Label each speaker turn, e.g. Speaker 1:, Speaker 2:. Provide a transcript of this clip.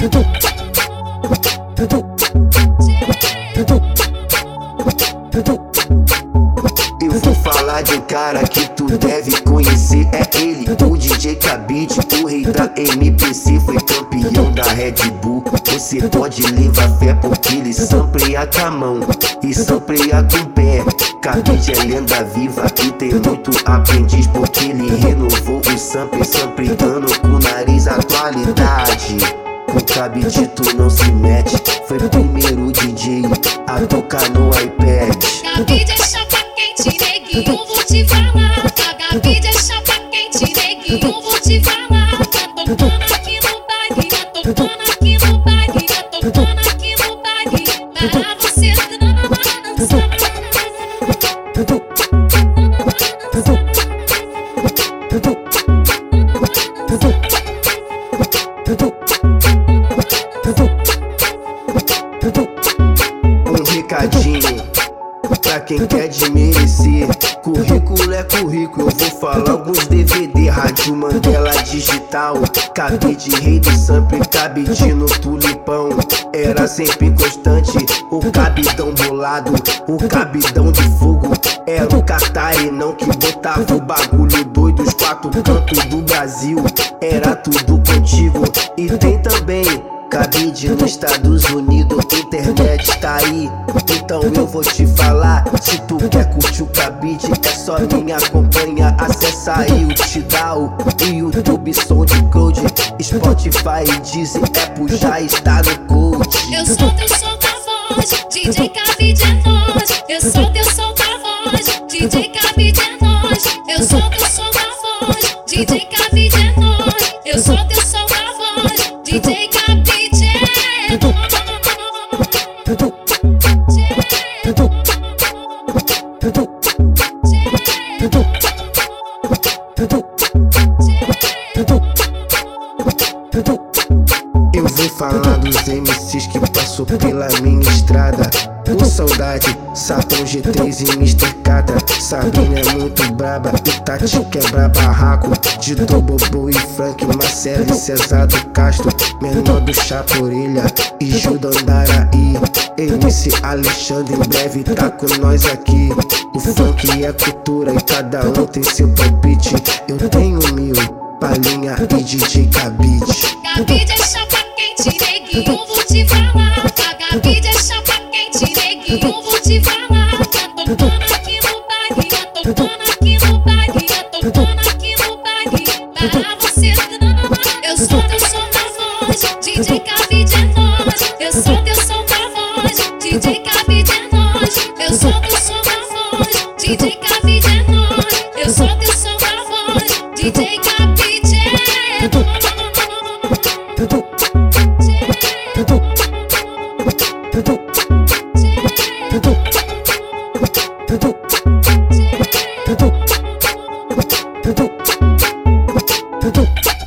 Speaker 1: Eu
Speaker 2: vou falar de um cara que tu deve conhecer. É ele, o DJ Cabide, o rei da MPC. Foi campeão da Red Bull. Você pode levar fé porque ele sampleia com a mão e sampleia com o pé. Cabide é lenda viva e tem muito aprendiz porque ele renovou o sample, sampleando com o nariz O Cabide tu não se mete, foi primeiro DJ a tocar no iPad.
Speaker 1: Cabide é chapa quente, neguinho, vou te falar. Cabide é chapa quente, neguinho, vou te falar. Tá tocando aqui no baile, tá tocando aqui no baile, tá tocando aqui no baile. Pra você dançar.
Speaker 2: Um pra quem quer desmerecer. Currículo é currículo, eu vou falar alguns DVD. Rádio Mandela Digital, cabide rei do sample, cabide no tulipão. Era sempre constante, o cabidão bolado, o cabidão de fogo. Era o Catarinão que botava o bagulho doido, os quatro cantos do Brasil. Era tudo contigo, e tem também. Cabide nos Estados Unidos, internet tá aí. Então eu vou te falar. Se tu quer curtir o cabide, é só me acompanha. Acessa aí o Tidal, o YouTube, SoundCloud, Spotify, Deezer, Apple já está no code.
Speaker 1: Eu sou teu som da voz, DJ Cabide é nós. Eu sou teu som da voz, DJ Cabide é nós. Eu sou teu som da voz, DJ Cabide é nós.
Speaker 2: Que passou pela minha estrada. O Saudade, Sapão G3 e Mr. Catra. Sabrina é muito braba e Tati quebra barraco. Dito Bobo e Frank, Marcelo e Cesar do Castro. Menor do Chaporelha e Judo Andaraí. MC Alexandre em breve tá com nós aqui. O funk é cultura e cada um tem seu palpite. Eu tenho mil, Palinha e DJ Cabide.
Speaker 1: Cabide é chapa quente, neguinho, te falar. Cabide é chapa quente, neguinho, vou te falar. Tá aqui no baile, tá aqui no baile, tá aqui no baile. Pra você. Eu sou teu voz, DJ Cabide é nós. Eu sou teu voz, DJ Cabide é nós. Eu sou voz, DJ é. Eu sou teu som da voz, é nós.
Speaker 2: Tudo.